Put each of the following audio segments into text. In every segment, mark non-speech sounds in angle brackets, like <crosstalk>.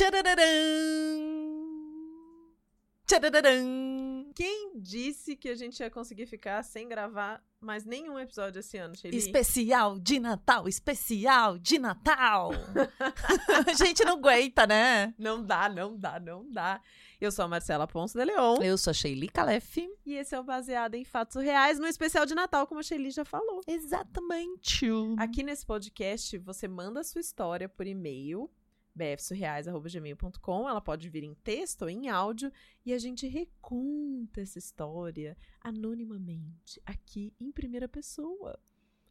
Tchararam! Tchararam! Quem disse que a gente ia conseguir ficar sem gravar mais nenhum episódio esse ano, Shelly? Especial de Natal, especial de Natal. <laughs> a gente não aguenta, né? Não dá, não dá, não dá. Eu sou a Marcela Ponce de Leon. Eu sou a Sheili Calef. E esse é o Baseado em Fatos Reais, no especial de Natal, como a Shelly já falou. Exatamente. Aqui nesse podcast, você manda a sua história por e-mail bfsurreais.gmail.com. Ela pode vir em texto ou em áudio e a gente reconta essa história anonimamente, aqui em primeira pessoa.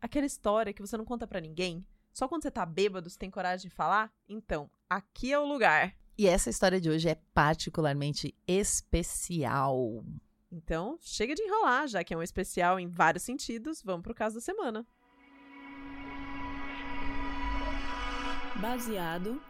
Aquela história que você não conta para ninguém, só quando você tá bêbado você tem coragem de falar? Então, aqui é o lugar. E essa história de hoje é particularmente especial. Então, chega de enrolar, já que é um especial em vários sentidos, vamos pro caso da semana. baseado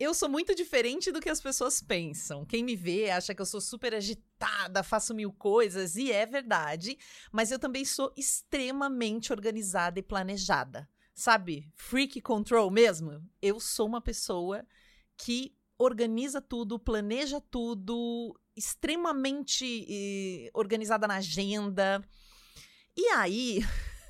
Eu sou muito diferente do que as pessoas pensam. Quem me vê acha que eu sou super agitada, faço mil coisas, e é verdade. Mas eu também sou extremamente organizada e planejada. Sabe? Freak control mesmo. Eu sou uma pessoa que organiza tudo, planeja tudo, extremamente eh, organizada na agenda. E aí,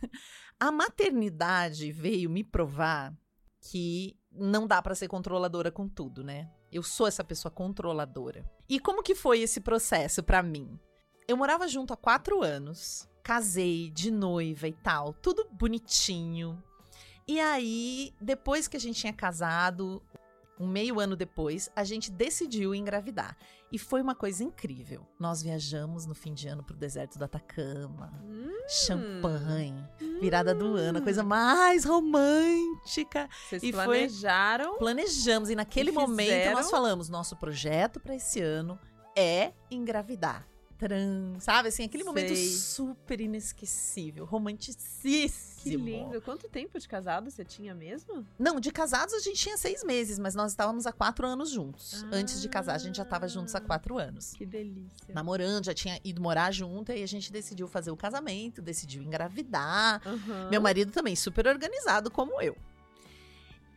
<laughs> a maternidade veio me provar que não dá para ser controladora com tudo, né? Eu sou essa pessoa controladora. E como que foi esse processo para mim? Eu morava junto há quatro anos, casei de noiva e tal, tudo bonitinho. E aí, depois que a gente tinha casado, um meio ano depois, a gente decidiu engravidar. E foi uma coisa incrível. Nós viajamos no fim de ano pro deserto do Atacama. Hum, champanhe, virada do ano, a coisa hum. mais romântica. Vocês e planejaram? Foi, planejamos. E naquele e momento nós falamos: nosso projeto para esse ano é engravidar sabe? Assim, aquele Sei. momento super inesquecível, romanticíssimo. Que lindo. Quanto tempo de casado você tinha mesmo? Não, de casados a gente tinha seis meses, mas nós estávamos há quatro anos juntos. Ah, Antes de casar, a gente já estava juntos há quatro anos. Que delícia. Namorando, já tinha ido morar junto, e a gente decidiu fazer o casamento, decidiu engravidar. Uhum. Meu marido também, super organizado como eu.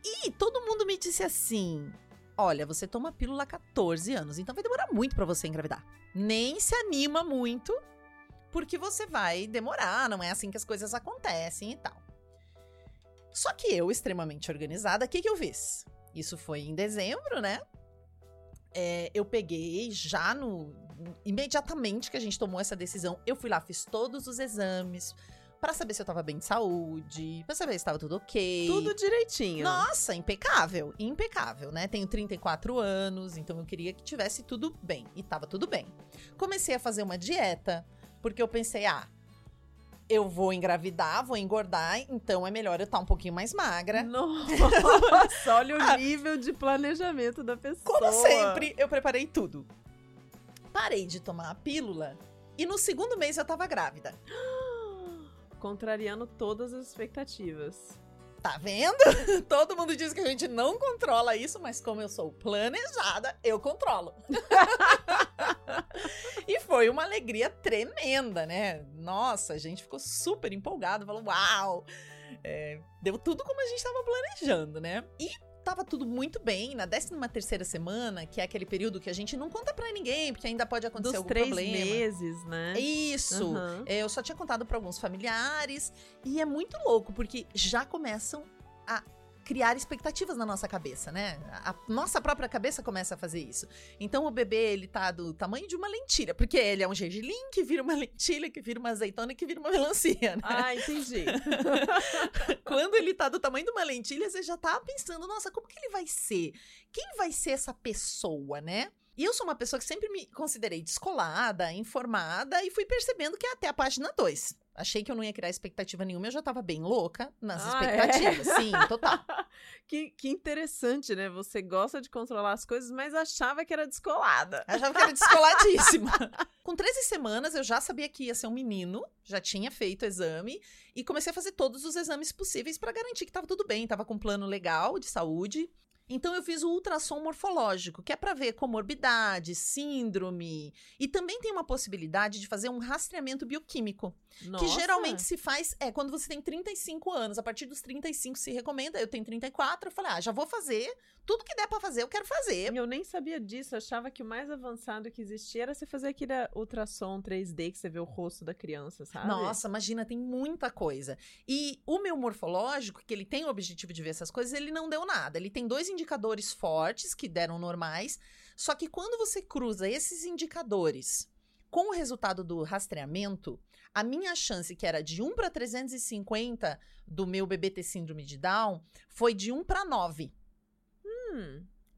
E todo mundo me disse assim: Olha, você toma pílula há 14 anos, então vai demorar muito para você engravidar. Nem se anima muito, porque você vai demorar, não é assim que as coisas acontecem e tal. Só que eu, extremamente organizada, o que, que eu fiz? Isso foi em dezembro, né? É, eu peguei já no. Imediatamente que a gente tomou essa decisão, eu fui lá, fiz todos os exames, para saber se eu tava bem de saúde, para saber se estava tudo ok. Tudo direitinho. Nossa, impecável, impecável, né? Tenho 34 anos, então eu queria que tivesse tudo bem e tava tudo bem. Comecei a fazer uma dieta, porque eu pensei, ah, eu vou engravidar, vou engordar, então é melhor eu estar tá um pouquinho mais magra. Nossa, <laughs> olha o ah, nível de planejamento da pessoa. Como sempre, eu preparei tudo. Parei de tomar a pílula e no segundo mês eu tava grávida. Contrariando todas as expectativas. Tá vendo? <laughs> Todo mundo diz que a gente não controla isso, mas como eu sou planejada, eu controlo. <laughs> e foi uma alegria tremenda, né? Nossa, a gente ficou super empolgado, falou: uau! É, deu tudo como a gente estava planejando, né? E tava tudo muito bem. Na 13 terceira semana, que é aquele período que a gente não conta para ninguém, porque ainda pode acontecer Dos algum três problema. meses, né? Isso. Uhum. Eu só tinha contado para alguns familiares. E é muito louco, porque já começam a criar expectativas na nossa cabeça, né? A nossa própria cabeça começa a fazer isso. Então o bebê, ele tá do tamanho de uma lentilha, porque ele é um gergelim que vira uma <laughs> lentilha, que vira uma azeitona, que vira uma melancia, né? Ah, entendi. <laughs> Quando ele tá do tamanho de uma lentilha, você já tá pensando, nossa, como que ele vai ser? Quem vai ser essa pessoa, né? E eu sou uma pessoa que sempre me considerei descolada, informada e fui percebendo que é até a página 2. Achei que eu não ia criar expectativa nenhuma, eu já tava bem louca nas Ah, expectativas. é? Sim, total. <laughs> que, que interessante, né? Você gosta de controlar as coisas, mas achava que era descolada. Achava que era descoladíssima. <laughs> Com 13 semanas, eu já sabia que ia ser um menino, já tinha feito o exame e comecei a fazer todos os exames possíveis para garantir que estava tudo bem, estava com um plano legal de saúde. Então eu fiz o ultrassom morfológico, que é para ver comorbidade, síndrome, e também tem uma possibilidade de fazer um rastreamento bioquímico, que Nossa. geralmente se faz é quando você tem 35 anos, a partir dos 35 se recomenda. Eu tenho 34, eu falei: "Ah, já vou fazer, tudo que der para fazer, eu quero fazer". Eu nem sabia disso, achava que o mais avançado que existia era você fazer aquele ultrassom 3D que você vê o rosto da criança, sabe? Nossa, imagina, tem muita coisa. E o meu morfológico, que ele tem o objetivo de ver essas coisas, ele não deu nada. Ele tem dois indicadores fortes que deram normais, só que quando você cruza esses indicadores com o resultado do rastreamento, a minha chance, que era de 1 para 350 do meu bebê ter síndrome de Down, foi de 1 para 9.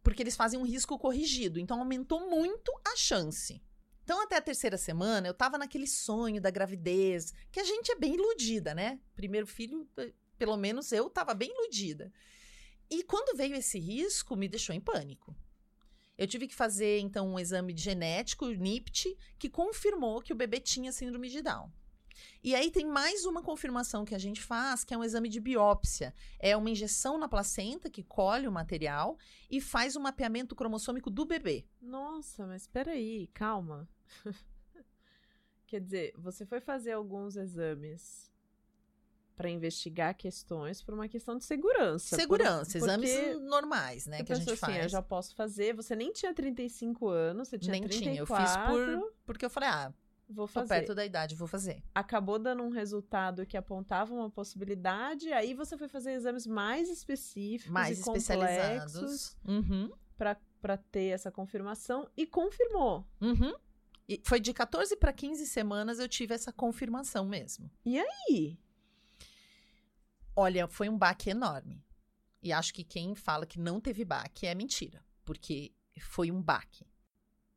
Porque eles fazem um risco corrigido. Então, aumentou muito a chance. Então, até a terceira semana, eu tava naquele sonho da gravidez, que a gente é bem iludida, né? Primeiro filho, eh, pelo menos eu tava bem iludida. E quando veio esse risco, me deixou em pânico. Eu tive que fazer, então, um exame genético, o NIPT, que confirmou que o bebê tinha síndrome de Down. E aí tem mais uma confirmação que a gente faz, que é um exame de biópsia. É uma injeção na placenta que colhe o material e faz o mapeamento cromossômico do bebê. nossa, mas peraí, calma. <laughs> Quer dizer, você foi fazer alguns exames pra investigar questões por uma questão de segurança. Segurança, por- exames normais, né, que a gente assim, faz. eu já posso fazer. Você nem tinha 35 anos, você tinha Nem 34. tinha, eu fiz por porque eu falei, ah, Vou tô fazer. perto da idade, vou fazer. Acabou dando um resultado que apontava uma possibilidade, aí você foi fazer exames mais específicos Mais e especializados. Uhum. pra pra ter essa confirmação e confirmou. Uhum. E foi de 14 para 15 semanas eu tive essa confirmação mesmo. E Olha, foi um baque enorme. E acho que quem fala que não teve baque é mentira, porque foi um baque.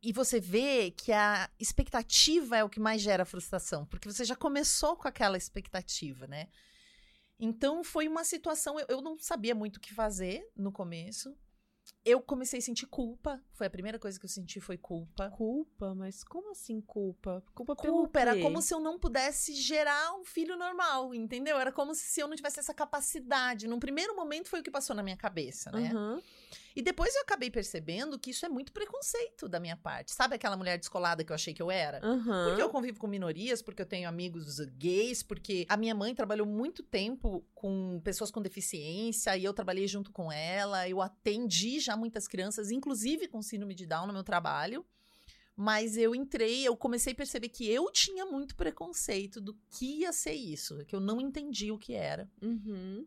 E você vê que a expectativa é o que mais gera frustração, porque você já começou com aquela expectativa, né? Então foi uma situação, eu, eu não sabia muito o que fazer no começo. Eu comecei a sentir culpa, foi a primeira coisa que eu senti foi culpa. culpa, mas como assim culpa? Culpa pelo Culpa, era como se eu não pudesse gerar um filho normal, entendeu? Era como se eu não tivesse essa capacidade. Num primeiro momento foi o que passou na minha cabeça, né? Aham. E depois eu acabei percebendo que isso é muito preconceito da minha parte. Sabe aquela mulher descolada que eu achei que eu era? Aham. Porque eu convivo com minorias, porque eu tenho amigos gays, porque a minha mãe trabalhou muito tempo com pessoas com deficiência e eu trabalhei junto com ela. Eu atendi já muitas crianças, inclusive com síndrome de Down no meu trabalho. Mas eu entrei, eu comecei a perceber que eu tinha muito preconceito do que ia ser isso, que eu não entendi o que era. Uhum.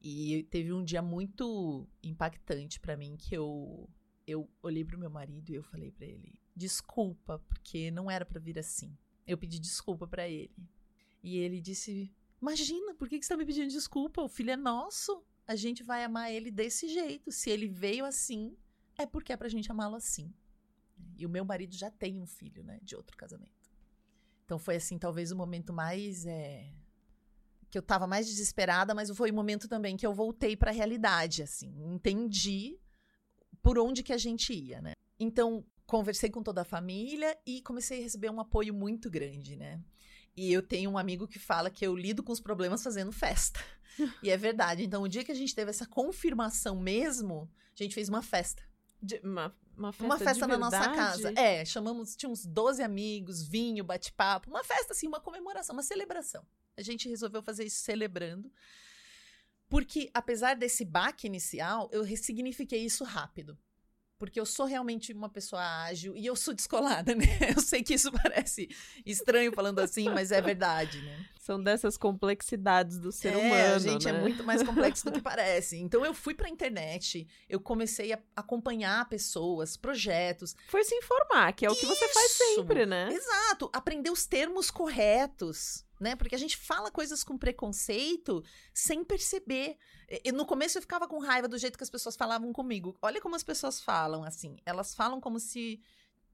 E teve um dia muito impactante pra mim que eu eu olhei pro meu marido e eu falei pra ele: "Desculpa, porque não era pra vir assim". Eu pedi desculpa pra ele. E ele disse: "Imagina, por que que você tá me pedindo desculpa? O filho é nosso. A gente vai amar ele desse jeito. Se ele veio assim, é porque é pra gente amá-lo assim". E o meu marido já tem um filho, né, de outro casamento. Então foi assim, talvez o momento mais é, que eu tava mais desesperada, mas foi o momento também que eu voltei pra realidade, assim, entendi por onde que a gente ia, né? Então, conversei com toda a família e comecei a receber um apoio muito grande, né? E eu tenho um amigo que fala que eu lido com os problemas fazendo festa. <laughs> e é verdade. Então, o dia que a gente teve essa confirmação mesmo, a gente fez uma festa. De- uma, uma festa, uma festa na nossa verdade? casa. É, chamamos, tinha uns 12 amigos, vinho, bate-papo, uma festa assim, uma comemoração, uma celebração. A gente resolveu fazer isso celebrando. Porque apesar desse baque inicial, eu ressignifiquei isso rápido. Porque eu sou realmente uma pessoa ágil e eu sou <laughs> descolada, né? Eu sei que isso parece estranho falando assim, mas é verdade, né? São dessas complexidades do ser é, humano, a gente né? é muito mais complexo do que <laughs> parece. Então eu fui pra internet, eu comecei a acompanhar pessoas, projetos, Foi se informar, que é o que você faz Isso! sempre, né? Exato, aprender os termos corretos, né? Porque a gente fala coisas com preconceito sem perceber. E- no começo eu ficava com raiva do jeito que as pessoas falavam comigo. Olha como as pessoas falam assim. Elas falam como se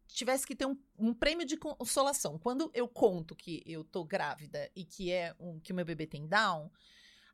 tivesse que ter um, um prêmio de consolação. Quando eu conto que eu tô grávida e que é um, que o meu bebê tem Down,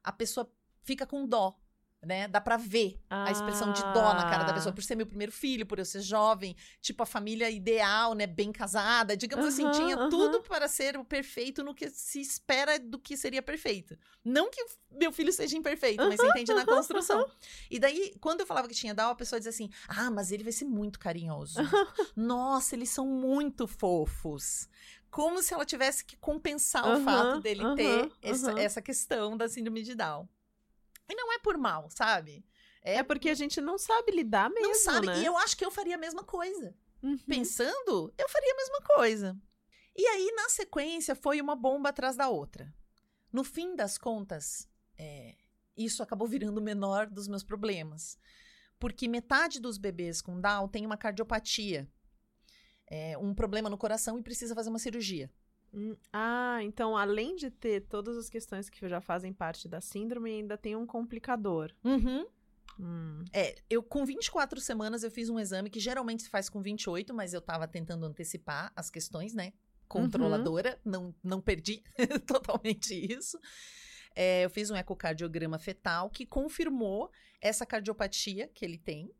a pessoa fica com dó né? Dá pra ver ah. a expressão de dó na cara da pessoa, ah. por ser meu primeiro filho, por eu ser jovem, tipo a família ideal, né? Bem casada, digamos assim, tinha tudo para ser o perfeito no que se espera do que seria perfeito. Não que meu filho seja imperfeito, mas você entende na construção. E daí, quando eu falava que tinha Down, a pessoa dizia assim: ah, mas ele vai ser muito carinhoso. <laughs> Nossa, eles são muito fofos como se ela tivesse que compensar o fato dele ter essa, essa questão da síndrome de Down. E não é por mal, sabe? É, é porque a gente não sabe lidar mesmo, Não sabe, né? e eu acho que eu faria a mesma coisa. Uhum. Pensando, eu faria a mesma coisa. E aí, na sequência, foi uma bomba atrás da outra. No fim das contas, é, isso acabou virando o menor dos meus problemas. Porque metade dos bebês com Down tem uma cardiopatia, é, um problema no coração e precisa fazer uma cirurgia. Hum, ah, então além de ter todas as questões que já fazem parte da síndrome, ainda tem um complicador. Uhum. Hum. É, eu com 24 semanas eu fiz um exame que geralmente se faz com 28, mas eu tava tentando antecipar as questões, né? Controladora, uhum. não, não perdi <laughs> totalmente isso. É, eu fiz um ecocardiograma fetal que confirmou essa cardiopatia que ele tem.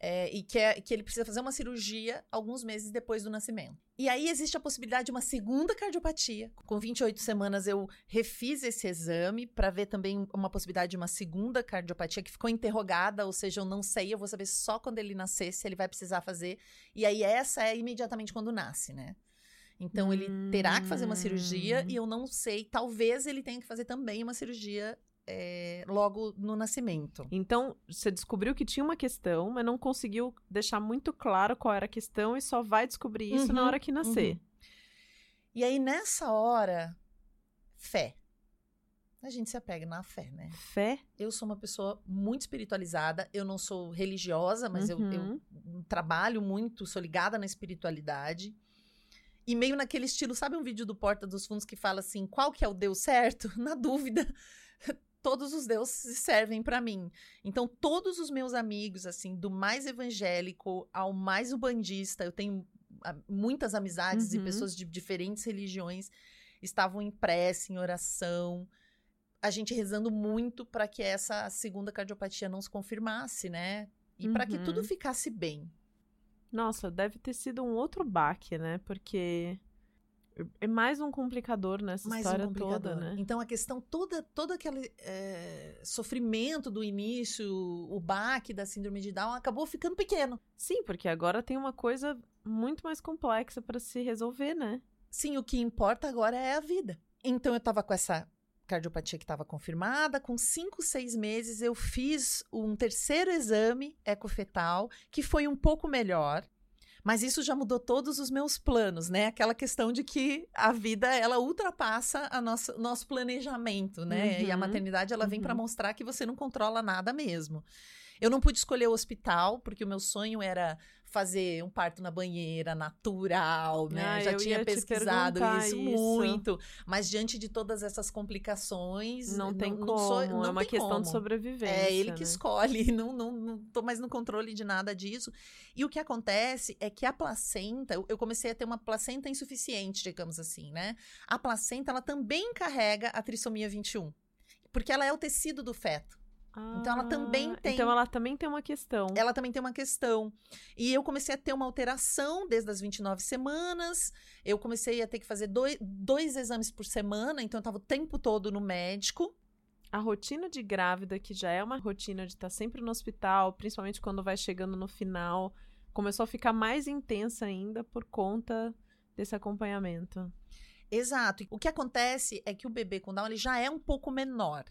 É, e que, é, que ele precisa fazer uma cirurgia alguns meses depois do nascimento. E aí existe a possibilidade de uma segunda cardiopatia. Com 28 semanas eu refiz esse exame para ver também uma possibilidade de uma segunda cardiopatia que ficou interrogada, ou seja, eu não sei, eu vou saber só quando ele nascer se ele vai precisar fazer. E aí essa é imediatamente quando nasce, né? Então ele terá que fazer uma cirurgia e eu não sei, talvez ele tenha que fazer também uma cirurgia é, logo no nascimento. Então, você descobriu que tinha uma questão, mas não conseguiu deixar muito claro qual era a questão e só vai descobrir isso uhum, na hora que nascer. Uhum. E aí, nessa hora, fé. A gente se apega na fé, né? Fé? Eu sou uma pessoa muito espiritualizada. Eu não sou religiosa, mas uhum. eu, eu uhum. trabalho muito, sou ligada na espiritualidade. E meio naquele estilo, sabe um vídeo do Porta dos Fundos que fala assim, qual que é o Deus certo? <laughs> Na dúvida, todos os deuses servem para mim. Então, todos os meus amigos, assim, do mais evangélico ao mais ubandista, eu tenho ah, muitas amizades uhum. e pessoas de diferentes religiões estavam em prece, em oração, a gente rezando muito para que essa segunda cardiopatia não se confirmasse, né? E uhum. para que tudo uhum. ficasse bem. Nossa, deve ter sido um outro baque, né? Porque é mais um complicador nessa mais história um toda, né? Então a questão toda, todo aquele é, sofrimento do início, o baque da síndrome de Down acabou ficando pequeno. Sim, porque agora tem uma coisa muito mais complexa para se resolver, né? Sim, o que importa agora é a vida. Então eu tava com essa cardiopatia que estava confirmada. Com cinco, seis meses, eu fiz um terceiro exame ecofetal, que foi um pouco melhor. Mas isso já mudou todos os meus planos, né? Aquela questão de que a vida ela ultrapassa a nossa, nosso planejamento, né? Uhum. E a uhum. maternidade ela vem uhum. para mostrar que você não controla nada mesmo. Eu não pude escolher o hospital, porque o meu sonho era fazer um parto na banheira natural, né? Ah, Já tinha pesquisado isso, isso, muito. Mas diante de todas essas complicações. Não tem não, como. Não sou, não é uma questão como. de sobrevivência. É ele né? que escolhe. <laughs> Não, não, não tô mais no controle de nada disso. E o que acontece é que a placenta, eu comecei a ter uma placenta insuficiente, digamos assim, né? A placenta, ela também carrega a trissomia 21. Porque ela é o tecido do feto. Ah, então ela também tem. Então ela também tem uma questão. Ela também tem uma questão. E eu comecei a ter uma alteração desde as 29 semanas. Eu comecei a ter que fazer dois, dois exames por semana, então eu estava o tempo todo no médico. A rotina de grávida, que já é uma rotina de estar sempre no hospital, principalmente quando vai chegando no final, começou a ficar mais intensa ainda por conta desse acompanhamento. Exato. O que acontece é que o bebê com Down ele já é um pouco menor.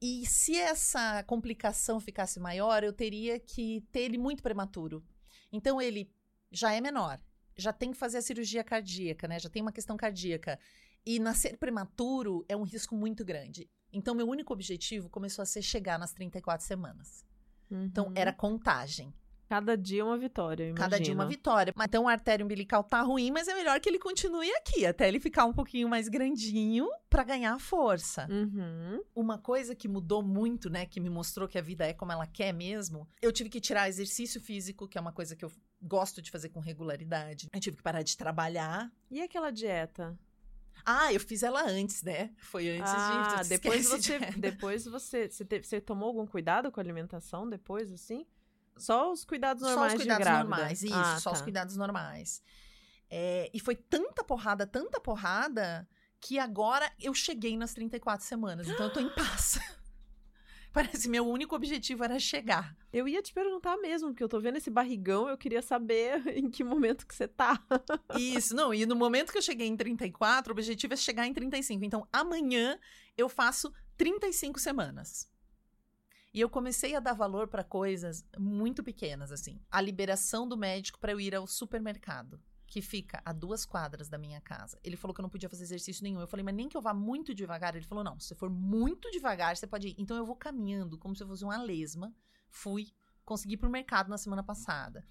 E se essa complicação ficasse maior, eu teria que ter ele muito prematuro. Então ele já é menor, já tem que fazer a cirurgia cardíaca, né? Já tem uma questão cardíaca. E nascer prematuro é um risco muito grande. Então meu único objetivo começou a ser chegar nas 34 semanas. Uhum. Então era contagem. Cada dia uma vitória, eu Cada dia uma imagino. vitória. Mas então o artério umbilical tá ruim, mas é melhor que ele continue aqui, até ele ficar um pouquinho mais grandinho pra ganhar força. Uhum. Uma coisa que mudou muito, né, que me mostrou que a vida é como ela quer mesmo, eu tive que tirar exercício físico, que é uma coisa que eu gosto de fazer com regularidade. Eu tive que parar de trabalhar. E aquela dieta? Ah, eu fiz ela antes, né? Foi antes ah, de. depois você, de- <laughs> depois você, você, te- você tomou algum cuidado com a alimentação depois, assim? Só os cuidados Só normais os cuidados normais, isso, Ah, só os tá. cuidados normais. É, e foi tanta porrada, tanta porrada, que agora eu cheguei nas 34 semanas. Então eu tô em paz. <laughs> Parece meu único objetivo era chegar. Eu ia te perguntar mesmo, porque eu tô vendo esse barrigão, eu queria saber <laughs> em que momento que você tá. <laughs> Isso, não, e no momento que eu cheguei em 34, o objetivo é chegar em 35. Então amanhã eu faço 35 semanas. E eu comecei a dar valor para coisas muito pequenas, assim. A liberação do médico para eu ir ao supermercado, que fica a duas quadras da minha casa. Ele falou que eu não podia fazer exercício nenhum. Eu falei, mas nem que eu vá muito devagar. Ele falou, não, se for muito devagar, você pode ir. Então eu vou caminhando, como se eu fosse uma lesma. Fui, consegui pro mercado na semana passada.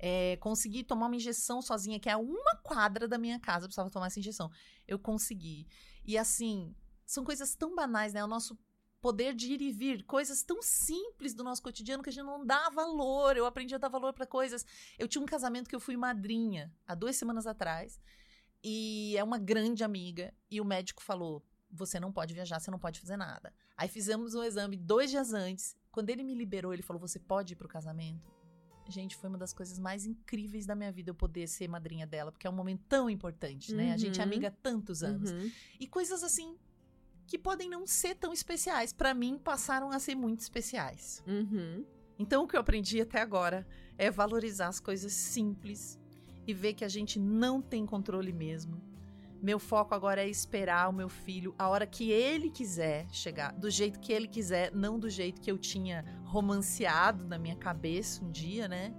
É, consegui tomar uma injeção sozinha, que é a uma quadra da minha casa, eu precisava tomar essa injeção. Eu consegui. E assim, são coisas tão banais, né? O nosso poder de ir e vir, coisas tão simples do nosso cotidiano que a gente não dá valor. Eu aprendi a dar valor para coisas. Eu tinha um casamento que eu fui madrinha há duas semanas atrás, e é uma grande amiga, e o médico falou: você não pode viajar, você não pode fazer nada. Aí fizemos um exame dois dias antes. Quando ele me liberou, ele falou: você pode ir pro casamento? Gente, foi uma das coisas mais incríveis da minha vida eu poder ser madrinha dela, porque é um momento tão importante, né? A gente é Uhum. amiga há tantos anos. Uhum. E coisas assim que podem não ser tão especiais, Pra mim passaram a ser muito especiais. Uhum. Então o que eu aprendi até agora é valorizar as coisas simples e ver que a gente não tem controle mesmo. Meu foco agora é esperar o meu filho a hora que ele quiser chegar, do jeito que ele quiser, não do jeito que eu tinha romanceado na minha cabeça um dia, né?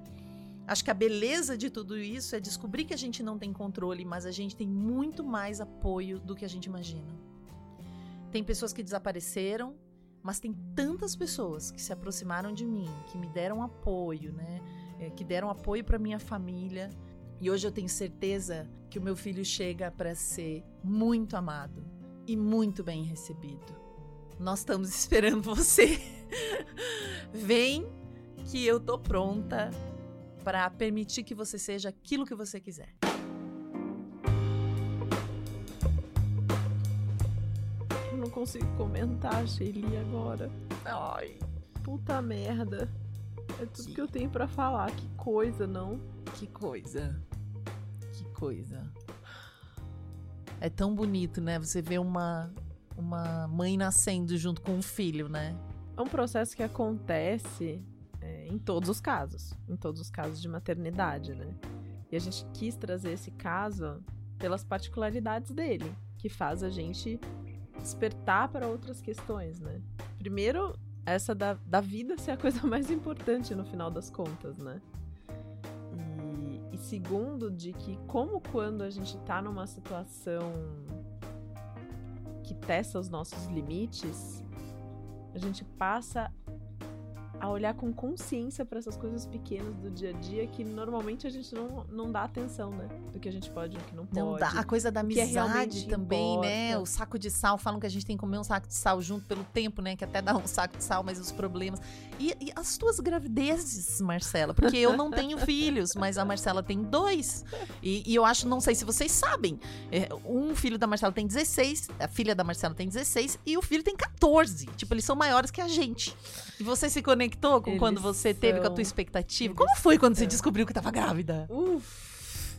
Acho que a beleza de tudo isso é descobrir que a gente não tem controle, mas a gente tem muito mais apoio do que a gente imagina. Tem pessoas que desapareceram, mas tem tantas pessoas que se aproximaram de mim, que me deram apoio, né? É, que deram apoio para minha família. E hoje eu tenho certeza que o meu filho chega para ser muito amado e muito bem recebido. Nós estamos <laughs> esperando você. Vem que eu tô pronta para permitir que você seja aquilo que você quiser. Não consigo comentar, Shelly, agora. Ai, Puta merda. É tudo Que- que eu tenho pra falar. Que coisa, não? que coisa. Que coisa. É tão bonito, né? Você vê uma uma mãe nascendo junto com um filho, né? É um processo que acontece é, em todos os casos. Em todos os casos de maternidade, né? E a gente quis trazer esse caso pelas particularidades dele, que faz a gente despertar para outras questões, né? Primeiro, essa da, da vida ser a <laughs> coisa mais importante no final das contas, né? E, e segundo, de que como quando a gente tá numa situação que testa os nossos limites, a gente passa a olhar com consciência para essas coisas pequenas do dia a dia que normalmente a gente não, não dá atenção, né? Do que a gente pode e o que não pode. Não dá. A coisa da é amizade realmente também, né? importa. O saco de sal. Falam que a gente tem que comer um saco de sal junto pelo tempo, né? Que até dá um saco de sal, mas os problemas. E, e as tuas gravidezes, Marcela? Porque eu não tenho filhos, mas a Marcela tem dois. E, e eu acho, não sei se vocês sabem, é, um filho da Marcela tem 16, a filha da Marcela tem 16 e o filho tem 14. Tipo, eles são maiores que a gente. E você se conectou com quando você teve com a tua são- expectativa? eles Como foi quando você são. descobriu que tava grávida? Uf.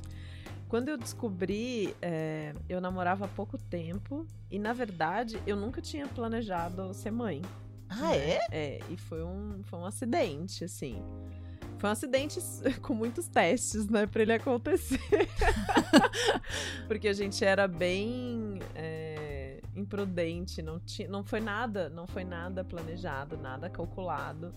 Quando eu descobri, é, eu namorava há pouco tempo e, na verdade, eu nunca tinha planejado ser mãe. Ah, é? É, e foi um, foi um acidente, assim. Foi um acidente <laughs> com muitos testes, né, pra ele acontecer. <laughs> Porque a gente era bem é, imprudente, não, tinha, não foi nada, não foi nada planejado, nada calculado.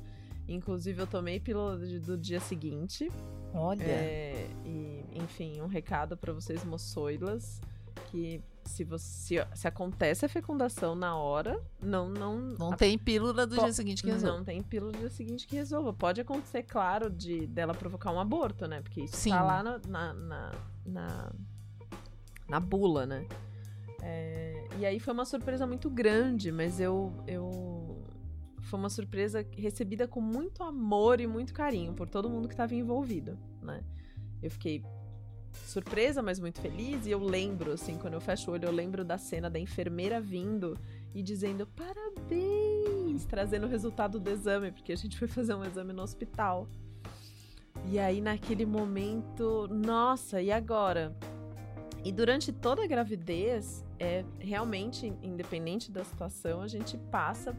Inclusive, eu tomei pílula do dia seguinte. Olha. É, e, enfim, um recado pra vocês, moçoilas, que se você se acontece a fecundação na hora, não não Não a- tem pílula do Po- dia seguinte que resolve. não tem pílula do dia seguinte que resolva. Pode acontecer, claro, de dela provocar um aborto, né? Porque isso Sim. tá lá na, na, na, na, na bula, né? É, e aí foi uma surpresa muito grande, mas eu, eu. Foi uma surpresa recebida com muito amor e muito carinho por todo mundo que estava envolvido, né? Eu fiquei surpresa, mas muito feliz. E eu lembro, assim, quando eu fecho o olho, eu lembro da cena da enfermeira vindo e dizendo parabéns, trazendo o resultado do exame, porque a gente foi fazer um exame no hospital. E aí, naquele momento, nossa, e agora? E durante toda a gravidez, é realmente, independente da situação, a gente passa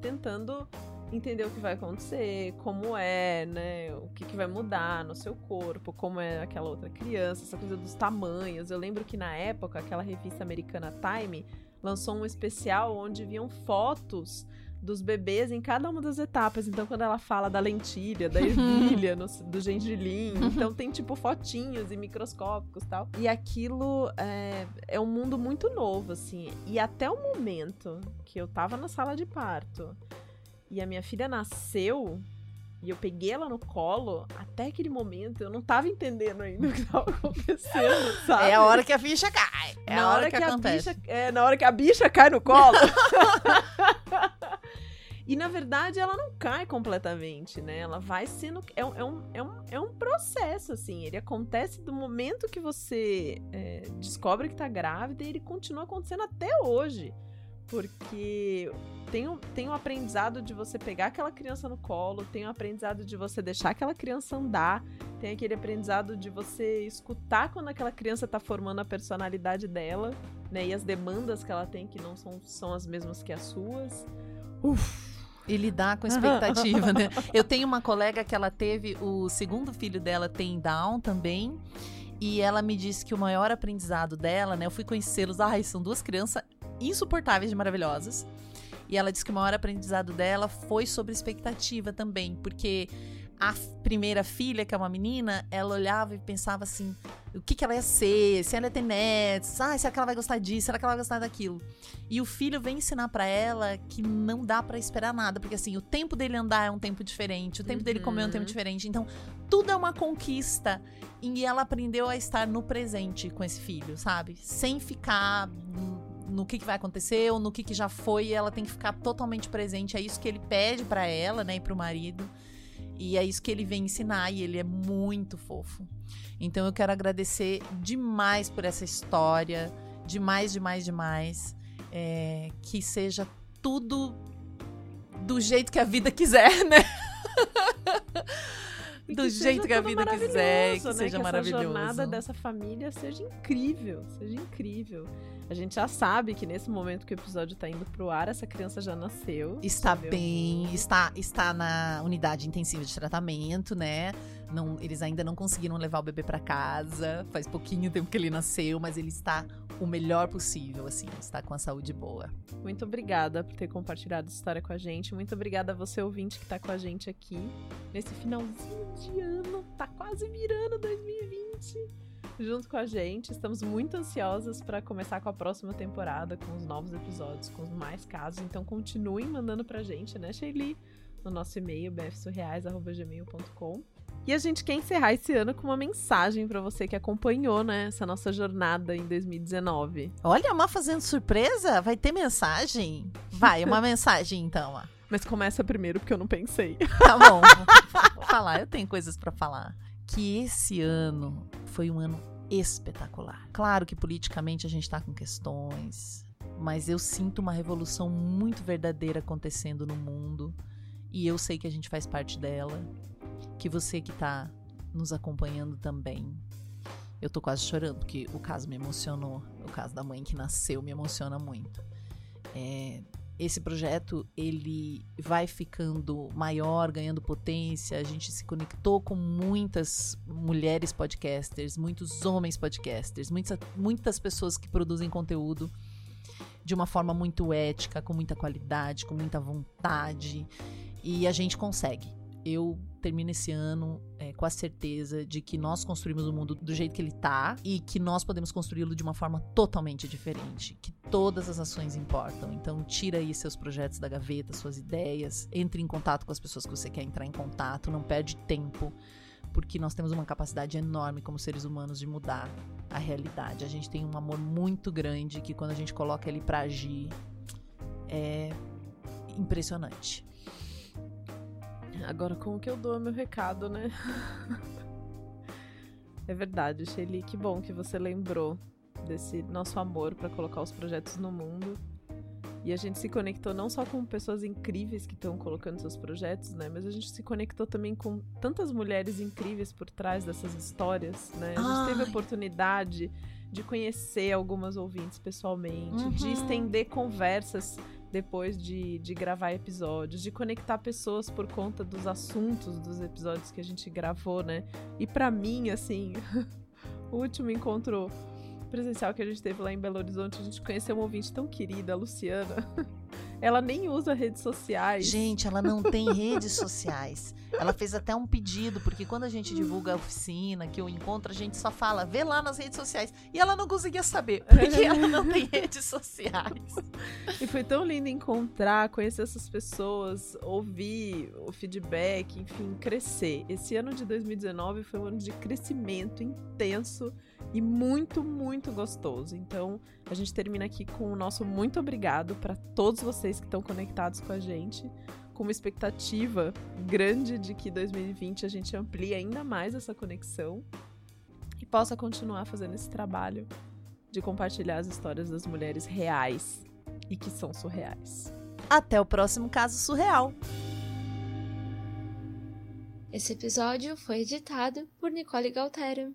tentando entender o que vai acontecer, como é, né? O que, que vai mudar no seu corpo, como é aquela outra criança, essa coisa dos tamanhos. Eu lembro que na época, aquela revista americana Time lançou um especial onde viam fotos dos bebês em cada uma das etapas. Então, quando ela fala da lentilha, da <laughs> ervilha, no- do gengilim, então tem tipo fotinhos e microscópicos e tal. E aquilo é, é um mundo muito novo, assim. E até o momento que eu tava na sala de parto e a minha filha nasceu. E eu peguei ela no colo, até aquele momento eu não tava entendendo ainda o que tava acontecendo, <laughs> sabe? É a hora que a ficha cai. É na a hora, que, a acontece. bicha, é, na hora que a bicha cai no colo. <laughs> e na verdade ela não cai completamente, né? Ela vai sendo. É um, é um, é um, é um processo, assim. Ele acontece do momento que você é, descobre que tá grávida e ele continua acontecendo até hoje. Porque tem o, tem o aprendizado de você pegar aquela criança no colo, tem o aprendizado de você deixar aquela criança andar, tem aquele aprendizado de você escutar quando aquela criança tá formando a personalidade dela, né? E as demandas que ela tem que não são, são as mesmas que as suas. Uf. E lidar com <laughs> expectativa, né? Eu tenho uma colega que ela teve, o segundo filho dela tem Down também. E ela me disse que o maior aprendizado dela, né? Eu fui conhecê-los. Ai, são duas crianças insuportáveis de maravilhosas. E ela disse que o maior aprendizado dela foi sobre expectativa também. Porque a primeira filha, que é uma menina, ela olhava e pensava assim: o que, que ela ia ser? Se ela ia ter netos? Ah, será que ela vai gostar disso? Será que ela vai gostar daquilo? E o filho vem ensinar pra ela que não dá pra esperar nada, porque assim, o tempo dele andar é um tempo diferente, o tempo dele comer é um tempo Uhum. diferente. Então, tudo é uma conquista e ela aprendeu a estar no presente com esse filho, sabe? Sem ficar no- que, que vai acontecer ou no que, que já foi, ela tem que ficar totalmente presente. É isso que ele pede pra ela, né, e pro marido. E é isso que ele vem ensinar e ele é muito fofo. Então eu quero agradecer demais por essa história, demais, demais, demais. É, que seja tudo do jeito que a vida quiser, né? Do que jeito que a vida quiser, que né? seja que maravilhoso. Essa jornada dessa família seja incrível, seja incrível. A gente já sabe que nesse momento que o episódio tá indo pro ar, essa criança já nasceu. Está entendeu? bem, está, está na unidade intensiva de tratamento, né? Não, eles ainda não conseguiram levar o bebê pra casa. Faz pouquinho tempo que ele nasceu, mas ele está o melhor possível, assim, está com a saúde boa. Muito obrigada por ter compartilhado essa história com a gente. Muito obrigada a você, ouvinte, que tá com a gente aqui nesse finalzinho de ano. Tá quase virando 2020. Junto com a gente. Estamos muito ansiosas para começar com a próxima temporada, com os novos episódios, com mais casos. Então continuem mandando pra gente, né, Sheili? No nosso e-mail, bfsurreais.gmail.com. E a gente quer encerrar esse ano com uma mensagem para você que acompanhou, né, essa nossa jornada em 2019. Olha, a Má fazendo surpresa? Vai ter mensagem? Vai, uma <laughs> mensagem então. ó. Mas começa primeiro porque eu não pensei. Tá bom, vou, <laughs> falar, eu tenho coisas pra falar. Que esse ano foi um ano espetacular. Claro que politicamente a gente tá com questões, mas eu sinto uma revolução muito verdadeira acontecendo no mundo e eu sei que a gente faz parte dela. Que você que tá nos acompanhando também. Eu tô quase chorando, porque o caso me emocionou. O caso da mãe que nasceu me emociona muito. É, esse projeto ele vai ficando maior, ganhando potência. A gente se conectou com muitas mulheres podcasters, muitos homens podcasters, muitas, muitas pessoas que produzem conteúdo de uma forma muito ética, com muita qualidade, com muita vontade. E a gente consegue. Eu termino esse ano com a certeza de que nós construímos o mundo do jeito que ele tá e que nós podemos construí-lo de uma forma totalmente diferente, que todas as ações importam. Então, tira aí seus projetos da gaveta, suas ideias, entre em contato com as pessoas que você quer entrar em contato, não perde tempo, porque nós temos uma capacidade enorme como seres humanos de mudar a realidade. A gente tem um amor muito grande que quando a gente coloca ele para agir é impressionante. Agora, como que eu dou meu recado, né? <laughs> é verdade, Shelly, que bom que você lembrou desse nosso amor para colocar os projetos no mundo. E a gente se conectou não só com pessoas incríveis que estão colocando seus projetos, né? Mas a gente se conectou também com tantas mulheres incríveis por trás dessas histórias, né? A gente Ai. teve a oportunidade de conhecer algumas ouvintes pessoalmente, uhum. de estender conversas depois de, de gravar episódios, de conectar pessoas por conta dos assuntos dos episódios que a gente gravou, né? E para mim, assim, <laughs> o último encontro presencial que a gente teve lá em Belo Horizonte, a gente conheceu uma ouvinte tão querida, a Luciana. <laughs> Ela nem usa redes sociais. Gente, ela não tem <laughs> redes sociais. Ela fez até um pedido, porque quando a gente divulga a oficina, que o encontro, a gente só fala, vê lá nas redes sociais. E ela não conseguia saber, <laughs> porque ela não tem redes sociais. E foi tão lindo encontrar, conhecer essas pessoas, ouvir o feedback, enfim, crescer. Esse ano de 2019 foi um ano de crescimento intenso e muito, muito gostoso. Então, a gente termina aqui com o nosso muito obrigado para todos vocês que estão conectados com a gente, com uma expectativa grande de que 2020 a gente amplie ainda mais essa conexão e possa continuar fazendo esse trabalho de compartilhar as histórias das mulheres reais e que são surreais. Até o próximo caso surreal. Esse episódio foi editado por Nicole Galtero.